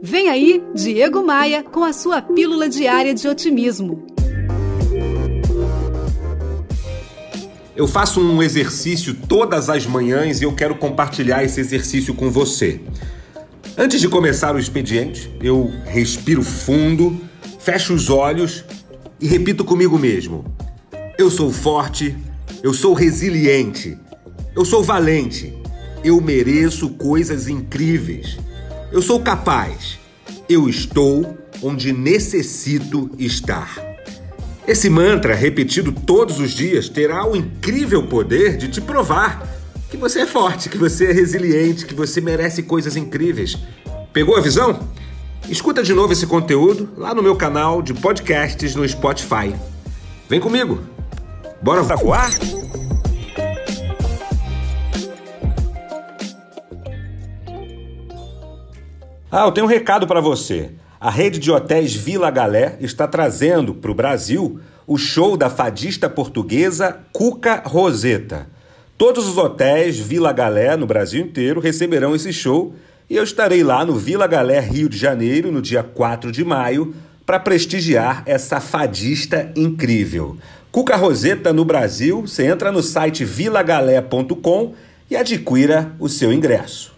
Vem aí, Diego Maia, com a sua pílula diária de otimismo. Eu faço um exercício todas as manhãs e eu quero compartilhar esse exercício com você. Antes de começar o expediente, eu respiro fundo, fecho os olhos e repito comigo mesmo: Eu sou forte, eu sou resiliente, eu sou valente, eu mereço coisas incríveis. Eu sou capaz. Eu estou onde necessito estar. Esse mantra, repetido todos os dias, terá o incrível poder de te provar que você é forte, que você é resiliente, que você merece coisas incríveis. Pegou a visão? Escuta de novo esse conteúdo lá no meu canal de podcasts no Spotify. Vem comigo. Bora voar? Ah, eu tenho um recado para você. A rede de hotéis Vila Galé está trazendo para o Brasil o show da fadista portuguesa Cuca Roseta. Todos os hotéis Vila Galé no Brasil inteiro receberão esse show e eu estarei lá no Vila Galé, Rio de Janeiro, no dia 4 de maio, para prestigiar essa fadista incrível. Cuca Roseta no Brasil, você entra no site vilagalé.com e adquira o seu ingresso.